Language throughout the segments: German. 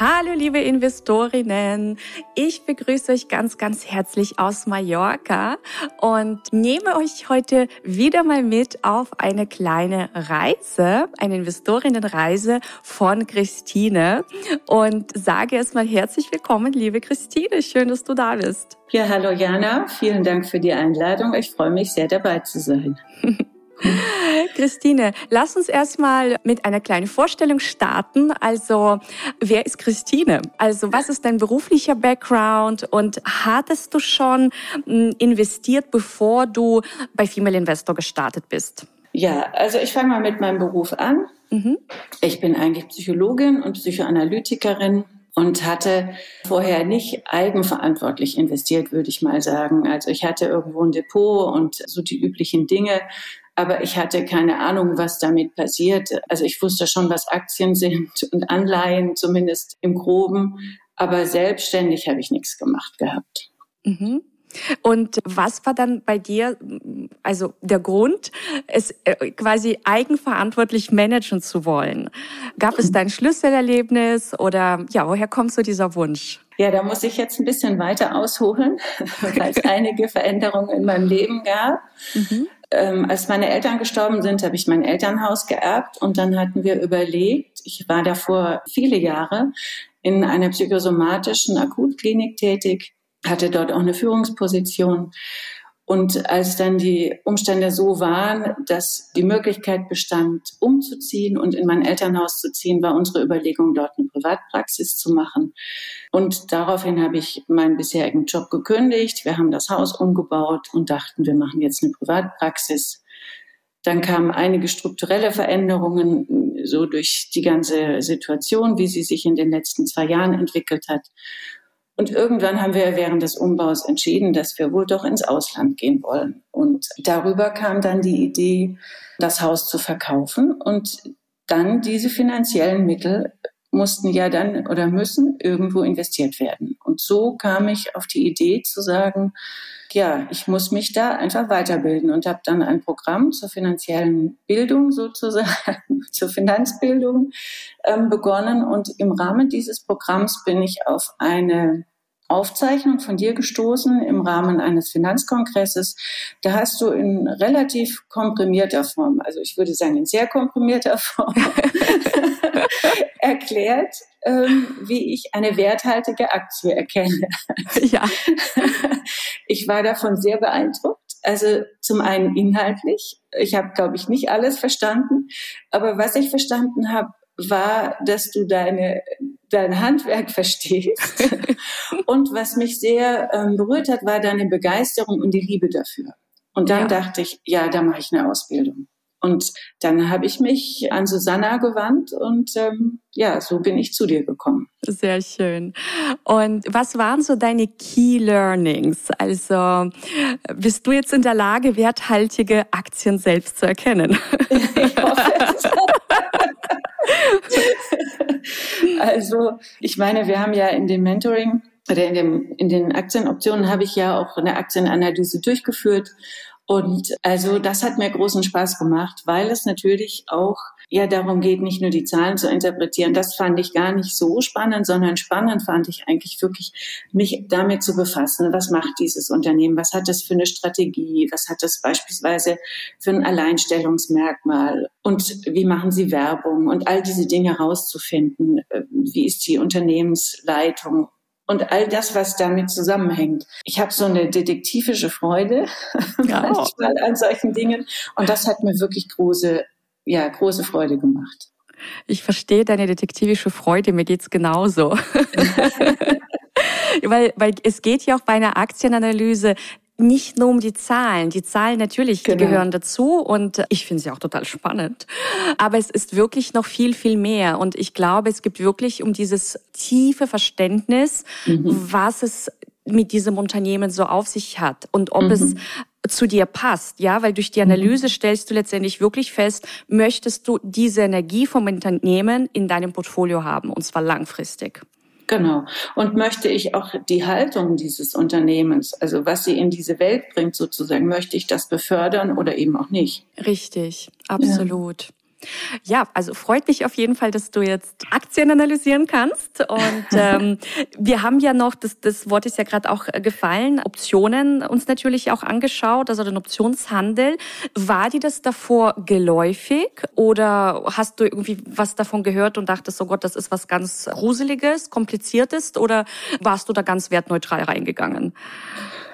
Hallo liebe Investorinnen, ich begrüße euch ganz, ganz herzlich aus Mallorca und nehme euch heute wieder mal mit auf eine kleine Reise, eine Investorinnenreise von Christine und sage erstmal herzlich willkommen, liebe Christine, schön, dass du da bist. Ja, hallo Jana, vielen Dank für die Einladung. Ich freue mich sehr dabei zu sein. Christine, lass uns erstmal mit einer kleinen Vorstellung starten. Also, wer ist Christine? Also, was ist dein beruflicher Background und hattest du schon hm, investiert, bevor du bei Female Investor gestartet bist? Ja, also ich fange mal mit meinem Beruf an. Mhm. Ich bin eigentlich Psychologin und Psychoanalytikerin und hatte vorher nicht eigenverantwortlich investiert, würde ich mal sagen. Also ich hatte irgendwo ein Depot und so die üblichen Dinge, aber ich hatte keine Ahnung, was damit passiert. Also ich wusste schon, was Aktien sind und Anleihen, zumindest im groben, aber selbstständig habe ich nichts gemacht gehabt. Mhm. Und was war dann bei dir, also der Grund, es äh, quasi eigenverantwortlich managen zu wollen? Gab es da ein Schlüsselerlebnis oder ja, woher kommt so dieser Wunsch? Ja, da muss ich jetzt ein bisschen weiter ausholen, weil es einige Veränderungen in meinem Leben gab. Mhm ähm, als meine Eltern gestorben sind, habe ich mein Elternhaus geerbt und dann hatten wir überlegt, ich war davor viele Jahre in einer psychosomatischen Akutklinik tätig, hatte dort auch eine Führungsposition und als dann die Umstände so waren, dass die Möglichkeit bestand, umzuziehen und in mein Elternhaus zu ziehen, war unsere Überlegung, dort eine Privatpraxis zu machen. Und daraufhin habe ich meinen bisherigen Job gekündigt. Wir haben das Haus umgebaut und dachten, wir machen jetzt eine Privatpraxis. Dann kamen einige strukturelle Veränderungen, so durch die ganze Situation, wie sie sich in den letzten zwei Jahren entwickelt hat. Und irgendwann haben wir während des Umbaus entschieden, dass wir wohl doch ins Ausland gehen wollen. Und darüber kam dann die Idee, das Haus zu verkaufen. Und dann diese finanziellen Mittel mussten ja dann oder müssen irgendwo investiert werden. Und so kam ich auf die Idee zu sagen, ja, ich muss mich da einfach weiterbilden und habe dann ein Programm zur finanziellen Bildung sozusagen, zur Finanzbildung ähm, begonnen. Und im Rahmen dieses Programms bin ich auf eine Aufzeichnung von dir gestoßen im Rahmen eines Finanzkongresses. Da hast du in relativ komprimierter Form, also ich würde sagen in sehr komprimierter Form, erklärt, ähm, wie ich eine werthaltige Aktie erkenne. Ja. Ich war davon sehr beeindruckt. Also zum einen inhaltlich. Ich habe, glaube ich, nicht alles verstanden. Aber was ich verstanden habe, war, dass du deine, dein Handwerk verstehst. und was mich sehr ähm, berührt hat, war deine Begeisterung und die Liebe dafür. Und dann ja. dachte ich, ja, da mache ich eine Ausbildung. Und dann habe ich mich an Susanna gewandt und ähm, ja, so bin ich zu dir gekommen. Sehr schön. Und was waren so deine Key Learnings? Also bist du jetzt in der Lage, werthaltige Aktien selbst zu erkennen? Ich hoffe es. also ich meine, wir haben ja in dem Mentoring oder in, dem, in den Aktienoptionen habe ich ja auch eine Aktienanalyse durchgeführt. Und also das hat mir großen Spaß gemacht, weil es natürlich auch ja darum geht, nicht nur die Zahlen zu interpretieren. Das fand ich gar nicht so spannend, sondern spannend fand ich eigentlich wirklich, mich damit zu befassen. Was macht dieses Unternehmen? Was hat das für eine Strategie? Was hat das beispielsweise für ein Alleinstellungsmerkmal? Und wie machen sie Werbung? Und all diese Dinge herauszufinden. Wie ist die Unternehmensleitung? und all das, was damit zusammenhängt. Ich habe so eine detektivische Freude ja. manchmal an solchen Dingen und das hat mir wirklich große ja, große Freude gemacht. Ich verstehe deine detektivische Freude, mir geht's genauso. weil, weil es geht ja auch bei einer Aktienanalyse nicht nur um die Zahlen. Die Zahlen natürlich, genau. die gehören dazu und ich finde sie auch total spannend. Aber es ist wirklich noch viel, viel mehr. Und ich glaube, es gibt wirklich um dieses tiefe Verständnis, mhm. was es mit diesem Unternehmen so auf sich hat und ob mhm. es zu dir passt, ja, weil durch die mhm. Analyse stellst du letztendlich wirklich fest, möchtest du diese Energie vom Unternehmen in deinem Portfolio haben und zwar langfristig. Genau. Und möchte ich auch die Haltung dieses Unternehmens, also was sie in diese Welt bringt sozusagen, möchte ich das befördern oder eben auch nicht? Richtig, absolut. Ja. Ja, also freut mich auf jeden Fall, dass du jetzt Aktien analysieren kannst. Und ähm, wir haben ja noch, das, das Wort ist ja gerade auch äh, gefallen, Optionen uns natürlich auch angeschaut, also den Optionshandel. War dir das davor geläufig oder hast du irgendwie was davon gehört und dachtest, oh Gott, das ist was ganz Gruseliges, Kompliziertes oder warst du da ganz wertneutral reingegangen?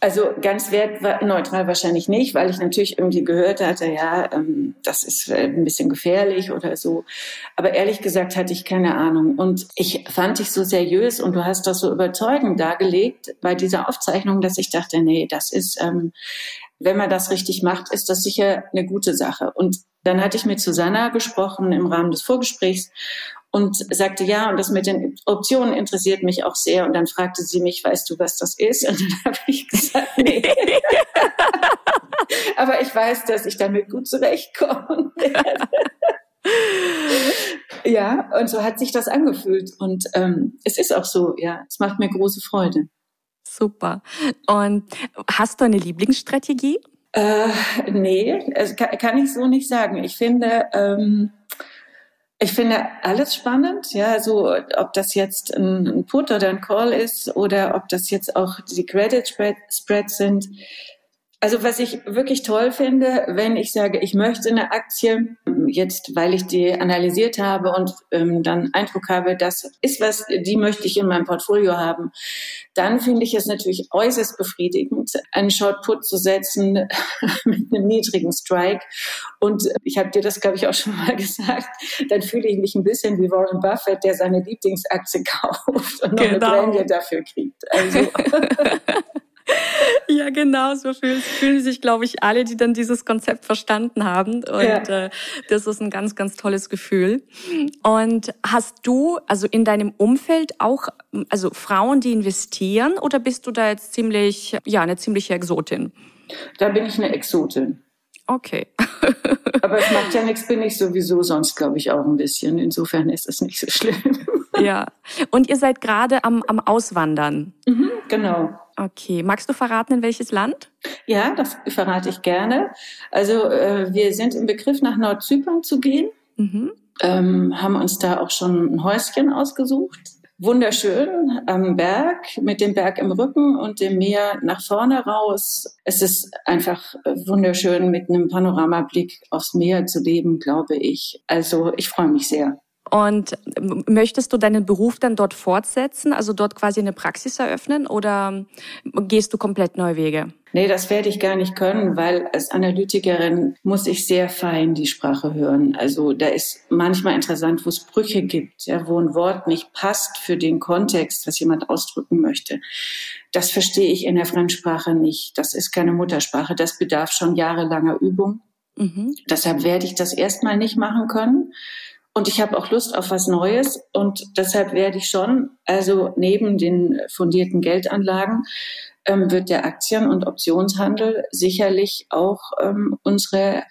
Also ganz wertneutral wahrscheinlich nicht, weil ich natürlich irgendwie gehört hatte, ja, ähm, das ist äh, ein bisschen gefährlich oder so. Aber ehrlich gesagt hatte ich keine Ahnung. Und ich fand dich so seriös und du hast das so überzeugend dargelegt bei dieser Aufzeichnung, dass ich dachte, nee, das ist, ähm, wenn man das richtig macht, ist das sicher eine gute Sache. Und dann hatte ich mit Susanna gesprochen im Rahmen des Vorgesprächs und sagte, ja, und das mit den Optionen interessiert mich auch sehr. Und dann fragte sie mich, weißt du, was das ist? Und dann habe ich gesagt, nee. Aber ich weiß, dass ich damit gut zurechtkommen werde. ja, und so hat sich das angefühlt. Und ähm, es ist auch so, ja, es macht mir große Freude. Super. Und hast du eine Lieblingsstrategie? Äh, nee, kann, kann ich so nicht sagen. Ich finde, ähm, ich finde alles spannend, ja, so ob das jetzt ein Put oder ein Call ist oder ob das jetzt auch die Credit Spreads sind. Also was ich wirklich toll finde, wenn ich sage, ich möchte eine Aktie, jetzt weil ich die analysiert habe und ähm, dann Eindruck habe, das ist was, die möchte ich in meinem Portfolio haben, dann finde ich es natürlich äußerst befriedigend, einen Short Put zu setzen mit einem niedrigen Strike. Und ich habe dir das, glaube ich, auch schon mal gesagt, dann fühle ich mich ein bisschen wie Warren Buffett, der seine Lieblingsaktie kauft und noch genau. eine Prämie dafür kriegt. Also Ja, genau, so fühlen, fühlen sich, glaube ich, alle, die dann dieses Konzept verstanden haben. Und ja. äh, das ist ein ganz, ganz tolles Gefühl. Und hast du, also in deinem Umfeld auch, also Frauen, die investieren, oder bist du da jetzt ziemlich, ja, eine ziemliche Exotin? Da bin ich eine Exotin. Okay. Aber es macht ja nichts, bin ich sowieso sonst, glaube ich, auch ein bisschen. Insofern ist es nicht so schlimm. Ja. Und ihr seid gerade am, am Auswandern. Mhm, genau. Okay. Magst du verraten, in welches Land? Ja, das verrate ich gerne. Also äh, wir sind im Begriff, nach Nordzypern zu gehen. Mhm. Ähm, haben uns da auch schon ein Häuschen ausgesucht. Wunderschön am Berg, mit dem Berg im Rücken und dem Meer nach vorne raus. Es ist einfach wunderschön, mit einem Panoramablick aufs Meer zu leben, glaube ich. Also ich freue mich sehr. Und möchtest du deinen Beruf dann dort fortsetzen, also dort quasi eine Praxis eröffnen oder gehst du komplett neue Wege? Nee, das werde ich gar nicht können, weil als Analytikerin muss ich sehr fein die Sprache hören. Also da ist manchmal interessant, wo es Brüche gibt, ja, wo ein Wort nicht passt für den Kontext, was jemand ausdrücken möchte. Das verstehe ich in der Fremdsprache nicht. Das ist keine Muttersprache. Das bedarf schon jahrelanger Übung. Mhm. Deshalb werde ich das erstmal nicht machen können. Und ich habe auch Lust auf was Neues und deshalb werde ich schon, also neben den fundierten Geldanlagen, ähm, wird der Aktien- und Optionshandel sicherlich auch ähm, unsere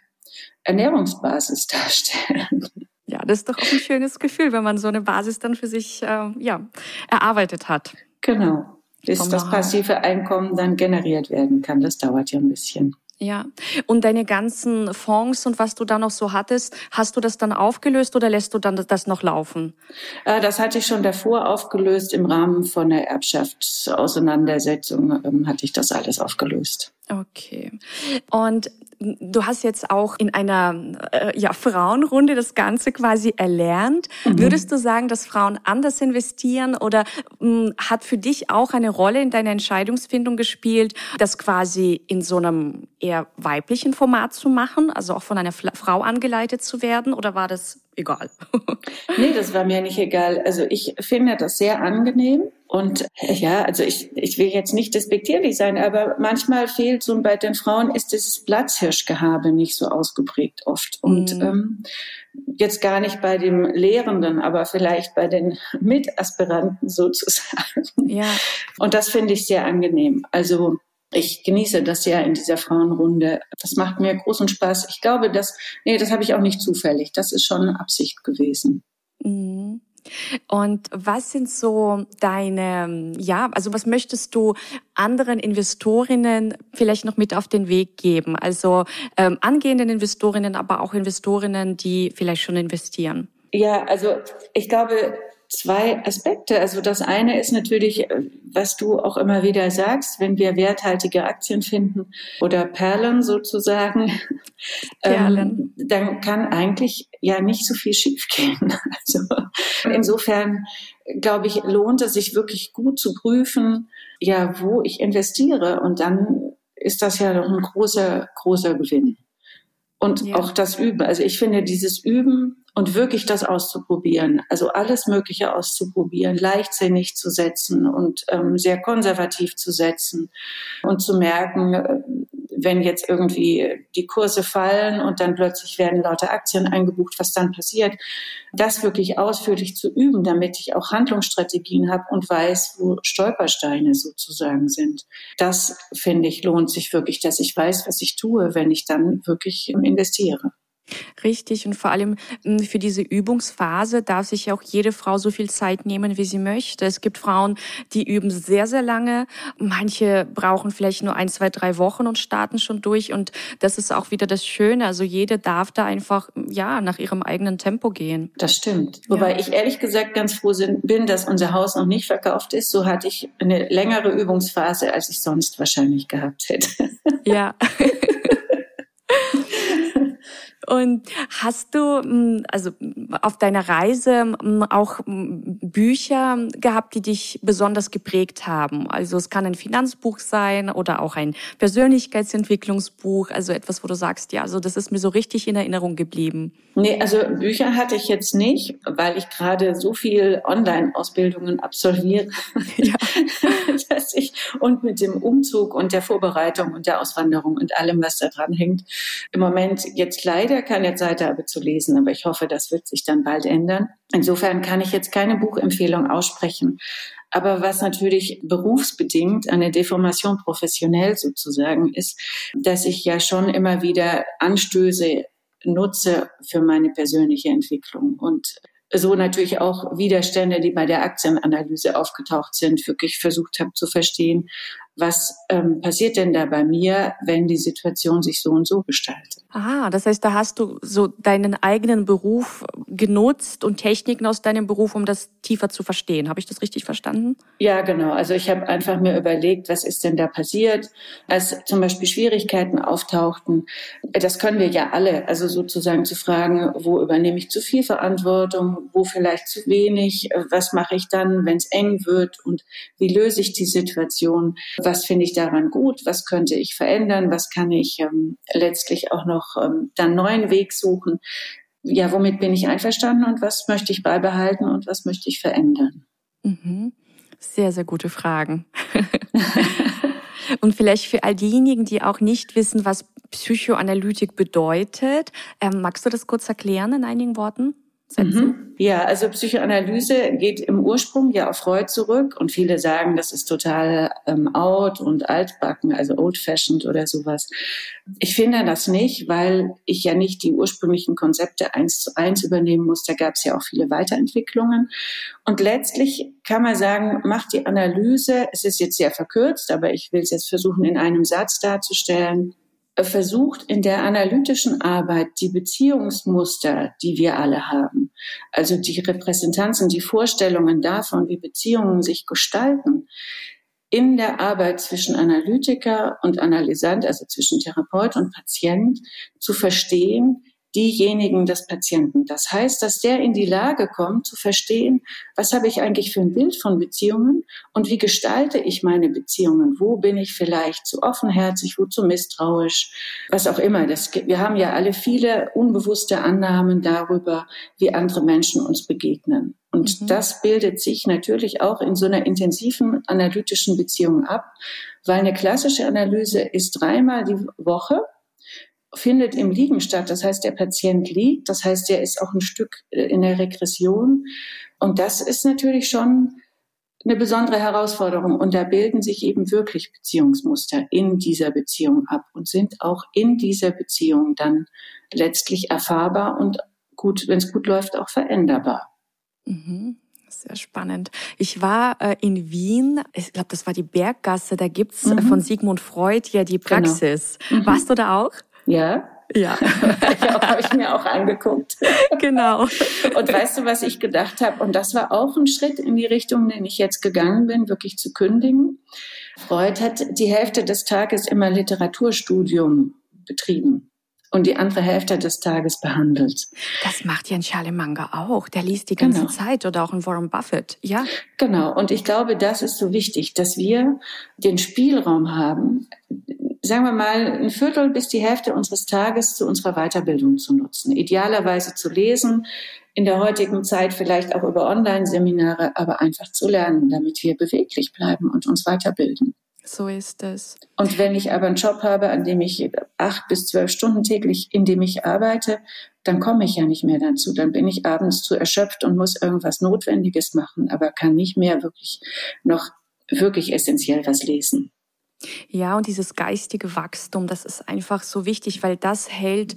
Ernährungsbasis darstellen. Ja, das ist doch auch ein schönes Gefühl, wenn man so eine Basis dann für sich äh, ja, erarbeitet hat. Genau. Bis das passive Einkommen dann generiert werden kann. Das dauert ja ein bisschen. Ja, und deine ganzen Fonds und was du da noch so hattest, hast du das dann aufgelöst oder lässt du dann das noch laufen? Äh, das hatte ich schon davor aufgelöst. Im Rahmen von der Erbschaftsauseinandersetzung ähm, hatte ich das alles aufgelöst. Okay. Und du hast jetzt auch in einer äh, ja, Frauenrunde das Ganze quasi erlernt. Mhm. Würdest du sagen, dass Frauen anders investieren oder mh, hat für dich auch eine Rolle in deiner Entscheidungsfindung gespielt, das quasi in so einem eher weiblichen Format zu machen, also auch von einer Frau angeleitet zu werden oder war das egal? nee, das war mir nicht egal. Also ich finde das sehr angenehm. Und ja, also ich, ich will jetzt nicht despektierlich sein, aber manchmal fehlt so bei den Frauen ist dieses Platzhirschgehabe nicht so ausgeprägt oft. Und mhm. ähm, jetzt gar nicht bei dem Lehrenden, aber vielleicht bei den Mitaspiranten sozusagen. Ja. Und das finde ich sehr angenehm. Also Ich genieße das ja in dieser Frauenrunde. Das macht mir großen Spaß. Ich glaube, dass, nee, das habe ich auch nicht zufällig. Das ist schon Absicht gewesen. Mhm. Und was sind so deine, ja, also was möchtest du anderen Investorinnen vielleicht noch mit auf den Weg geben? Also ähm, angehenden Investorinnen, aber auch Investorinnen, die vielleicht schon investieren. Ja, also ich glaube, zwei Aspekte. Also das eine ist natürlich, was du auch immer wieder sagst, wenn wir werthaltige Aktien finden oder Perlen sozusagen, Perlen. Ähm, dann kann eigentlich ja nicht so viel schiefgehen. Also insofern glaube ich, lohnt es sich wirklich gut zu prüfen, ja, wo ich investiere und dann ist das ja doch ein großer, großer Gewinn. Und ja. auch das Üben. Also ich finde dieses Üben und wirklich das auszuprobieren, also alles Mögliche auszuprobieren, leichtsinnig zu setzen und ähm, sehr konservativ zu setzen und zu merken, äh, wenn jetzt irgendwie die Kurse fallen und dann plötzlich werden lauter Aktien eingebucht, was dann passiert, das wirklich ausführlich zu üben, damit ich auch Handlungsstrategien habe und weiß, wo Stolpersteine sozusagen sind. Das finde ich lohnt sich wirklich, dass ich weiß, was ich tue, wenn ich dann wirklich investiere. Richtig und vor allem hm, für diese Übungsphase darf sich auch jede Frau so viel Zeit nehmen, wie sie möchte. Es gibt Frauen, die üben sehr, sehr lange. Manche brauchen vielleicht nur ein, zwei, drei Wochen und starten schon durch. Und das ist auch wieder das Schöne. Also jede darf da einfach, ja, nach ihrem eigenen Tempo gehen. Das stimmt. Wobei ja. ich ehrlich gesagt ganz froh bin, dass unser Haus noch nicht verkauft ist. So hatte ich eine längere Übungsphase, als ich sonst wahrscheinlich gehabt hätte. Ja. Und hast du hm, also auf deiner Reise hm, auch hm, Bücher gehabt, die dich besonders geprägt haben? Also es kann ein Finanzbuch sein oder auch ein Persönlichkeitsentwicklungsbuch, also etwas, wo du sagst, ja, also das ist mir so richtig in Erinnerung geblieben. Nee, also Bücher hatte ich jetzt nicht, weil ich gerade so viel Online-Ausbildungen absolviere, ja. dass ich und mit dem Umzug und der Vorbereitung und der Auswanderung und allem, was da dran hängt, im Moment jetzt leider leider keine Zeit habe zu lesen, aber ich hoffe, das wird sich dann bald ändern. Insofern kann ich jetzt keine Buchempfehlung aussprechen. Aber was natürlich berufsbedingt eine Deformation professionell sozusagen ist, dass ich ja schon immer wieder Anstöße nutze für meine persönliche Entwicklung und so natürlich auch Widerstände, die bei der Aktienanalyse aufgetaucht sind, wirklich versucht habe zu verstehen, was ähm, passiert denn da bei mir, wenn die Situation sich so und so gestaltet. Ah, das heißt, da hast du so deinen eigenen Beruf genutzt und Techniken aus deinem Beruf, um das tiefer zu verstehen. Habe ich das richtig verstanden? Ja, genau. Also ich habe einfach mir überlegt, was ist denn da passiert, als zum Beispiel Schwierigkeiten auftauchten. Das können wir ja alle, also sozusagen zu fragen, wo übernehme ich zu viel Verantwortung, wo vielleicht zu wenig, was mache ich dann, wenn es eng wird und wie löse ich die Situation was finde ich daran gut, was könnte ich verändern, was kann ich ähm, letztlich auch noch ähm, dann neuen Weg suchen. Ja, womit bin ich einverstanden und was möchte ich beibehalten und was möchte ich verändern? Mhm. Sehr, sehr gute Fragen. und vielleicht für all diejenigen, die auch nicht wissen, was Psychoanalytik bedeutet, ähm, magst du das kurz erklären in einigen Worten? Mhm. Ja, also Psychoanalyse geht im Ursprung ja auf Freud zurück und viele sagen, das ist total ähm, out und altbacken, also old-fashioned oder sowas. Ich finde das nicht, weil ich ja nicht die ursprünglichen Konzepte eins zu eins übernehmen muss. Da gab es ja auch viele Weiterentwicklungen. Und letztlich kann man sagen, macht die Analyse, es ist jetzt sehr verkürzt, aber ich will es jetzt versuchen, in einem Satz darzustellen, versucht in der analytischen Arbeit die Beziehungsmuster, die wir alle haben, also die Repräsentanzen, die Vorstellungen davon, wie Beziehungen sich gestalten, in der Arbeit zwischen Analytiker und Analysant, also zwischen Therapeut und Patient, zu verstehen, diejenigen des Patienten. Das heißt, dass der in die Lage kommt zu verstehen, was habe ich eigentlich für ein Bild von Beziehungen und wie gestalte ich meine Beziehungen? Wo bin ich vielleicht zu offenherzig, wo zu misstrauisch, was auch immer. Das, wir haben ja alle viele unbewusste Annahmen darüber, wie andere Menschen uns begegnen. Und mhm. das bildet sich natürlich auch in so einer intensiven analytischen Beziehung ab, weil eine klassische Analyse ist dreimal die Woche findet im Liegen statt. Das heißt, der Patient liegt. Das heißt, der ist auch ein Stück äh, in der Regression. Und das ist natürlich schon eine besondere Herausforderung und da bilden sich eben wirklich Beziehungsmuster in dieser Beziehung ab und sind auch in dieser Beziehung dann letztlich erfahrbar und gut, wenn es gut läuft, auch veränderbar. Mhm. Sehr spannend. Ich war äh, in Wien, ich glaube, das war die Berggasse, da gibt's äh, mhm. von Sigmund Freud ja die genau. Praxis. Genau. Mhm. Warst du da auch? Ja. Ja, habe ich mir auch angeguckt. Genau. Und weißt du, was ich gedacht habe? Und das war auch ein Schritt in die Richtung, den ich jetzt gegangen bin, wirklich zu kündigen. Freud hat die Hälfte des Tages immer Literaturstudium betrieben und die andere Hälfte des Tages behandelt. Das macht Jan Charlie Manga auch. Der liest die ganze genau. Zeit oder auch in Warren Buffett. Ja. Genau. Und ich glaube, das ist so wichtig, dass wir den Spielraum haben, sagen wir mal, ein Viertel bis die Hälfte unseres Tages zu unserer Weiterbildung zu nutzen. Idealerweise zu lesen, in der heutigen Zeit vielleicht auch über Online-Seminare, aber einfach zu lernen, damit wir beweglich bleiben und uns weiterbilden. So ist es. Und wenn ich aber einen Job habe, an dem ich acht bis zwölf Stunden täglich, in dem ich arbeite, dann komme ich ja nicht mehr dazu. Dann bin ich abends zu erschöpft und muss irgendwas Notwendiges machen, aber kann nicht mehr wirklich noch wirklich essentiell was lesen. Ja, und dieses geistige Wachstum, das ist einfach so wichtig, weil das hält,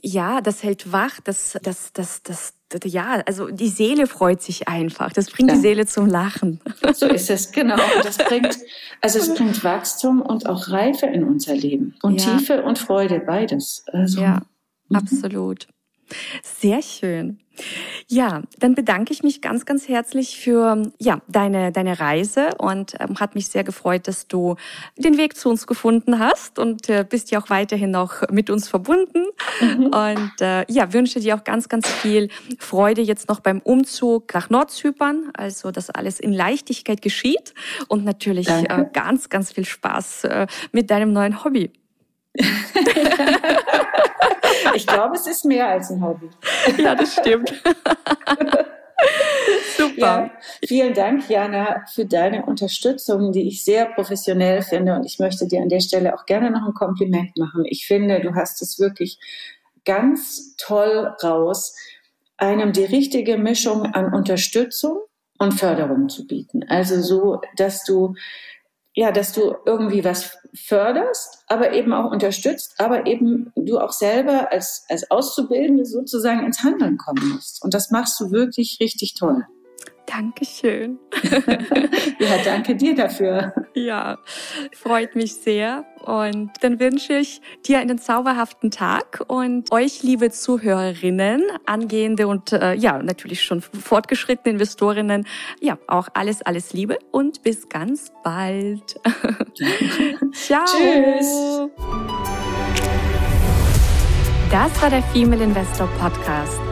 ja, das hält wach, das, das, das, das, ja, also die Seele freut sich einfach. Das bringt ja. die Seele zum Lachen. So ist es, genau. Das bringt, also es bringt Wachstum und auch Reife in unser Leben. Und ja. Tiefe und Freude, beides. Also, ja, mhm. absolut. Sehr schön. Ja, dann bedanke ich mich ganz, ganz herzlich für ja, deine, deine Reise und ähm, hat mich sehr gefreut, dass du den Weg zu uns gefunden hast und äh, bist ja auch weiterhin noch mit uns verbunden. Mhm. Und äh, ja, wünsche dir auch ganz, ganz viel Freude jetzt noch beim Umzug nach Nordzypern, also dass alles in Leichtigkeit geschieht und natürlich äh, ganz, ganz viel Spaß äh, mit deinem neuen Hobby. ich glaube, es ist mehr als ein Hobby. Ja, das stimmt. Super. Ja, vielen Dank, Jana, für deine Unterstützung, die ich sehr professionell finde. Und ich möchte dir an der Stelle auch gerne noch ein Kompliment machen. Ich finde, du hast es wirklich ganz toll raus, einem die richtige Mischung an Unterstützung und Förderung zu bieten. Also so, dass du ja, dass du irgendwie was förderst, aber eben auch unterstützt, aber eben du auch selber als, als Auszubildende sozusagen ins Handeln kommen musst. Und das machst du wirklich richtig toll. Dankeschön. ja, danke dir dafür. Ja, freut mich sehr. Und dann wünsche ich dir einen zauberhaften Tag und euch, liebe Zuhörerinnen, angehende und äh, ja, natürlich schon fortgeschrittene Investorinnen, ja, auch alles, alles Liebe und bis ganz bald. Ciao. Tschüss. Das war der Female Investor Podcast.